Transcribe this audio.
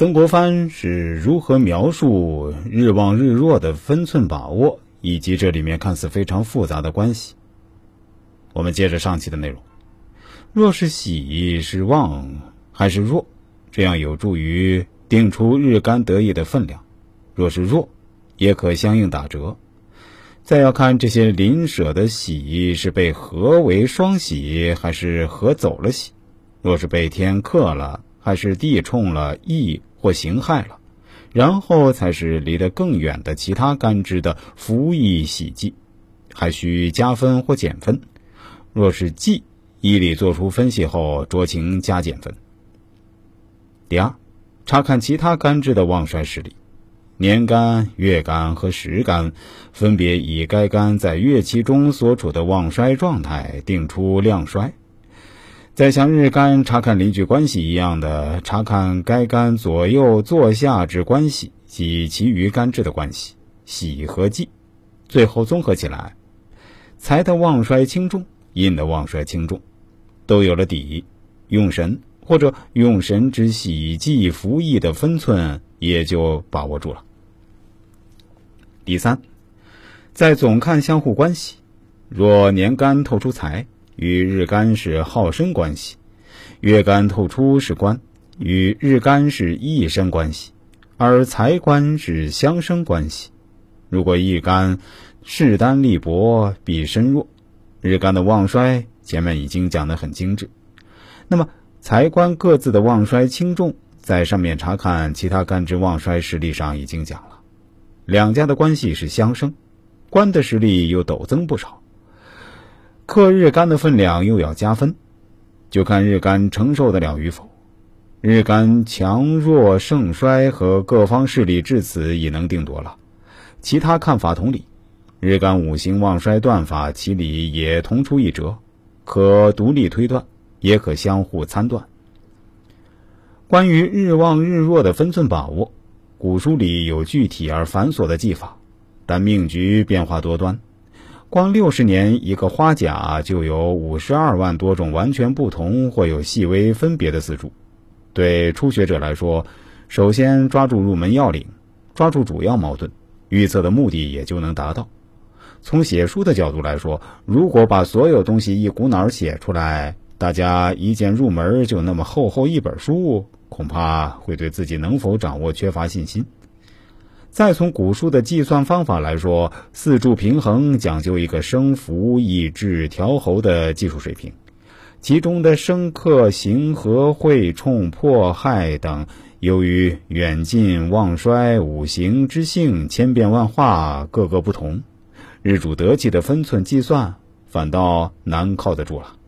曾国藩是如何描述日旺日弱的分寸把握，以及这里面看似非常复杂的关系？我们接着上期的内容。若是喜是旺还是弱，这样有助于定出日干得意的分量；若是弱，也可相应打折。再要看这些邻舍的喜是被合为双喜，还是合走了喜；若是被天克了，还是地冲了义或刑害了，然后才是离得更远的其他干支的服役喜忌，还需加分或减分。若是忌，依理做出分析后酌情加减分。第二，查看其他干支的旺衰实力。年干、月干和时干，分别以该干在月期中所处的旺衰状态定出量衰。再像日干查看邻居关系一样的查看该干左右坐下之关系及其余干支的关系，喜和忌，最后综合起来，财的旺衰轻重、印的旺衰轻重，都有了底，用神或者用神之喜忌福益的分寸也就把握住了。第三，再总看相互关系。若年干透出财，与日干是好生关系；月干透出是官，与日干是益生关系，而财官是相生关系。如果一干势单力薄，必身弱。日干的旺衰，前面已经讲得很精致。那么财官各自的旺衰轻重，在上面查看其他干支旺衰实力上已经讲了。两家的关系是相生，官的实力又陡增不少。克日干的分量又要加分，就看日干承受得了与否。日干强弱盛衰和各方势力至此已能定夺了，其他看法同理。日干五行旺衰断法，其理也同出一辙，可独立推断，也可相互参断。关于日旺日弱的分寸把握。古书里有具体而繁琐的技法，但命局变化多端，光六十年一个花甲就有五十二万多种完全不同或有细微分别的四柱。对初学者来说，首先抓住入门要领，抓住主要矛盾，预测的目的也就能达到。从写书的角度来说，如果把所有东西一股脑写出来，大家一见入门就那么厚厚一本书。恐怕会对自己能否掌握缺乏信心。再从古书的计算方法来说，四柱平衡讲究一个生伏、抑制、调候的技术水平，其中的生克、刑和、会冲、破害等，由于远近旺衰、五行之性千变万化，各个不同，日主得气的分寸计算反倒难靠得住了。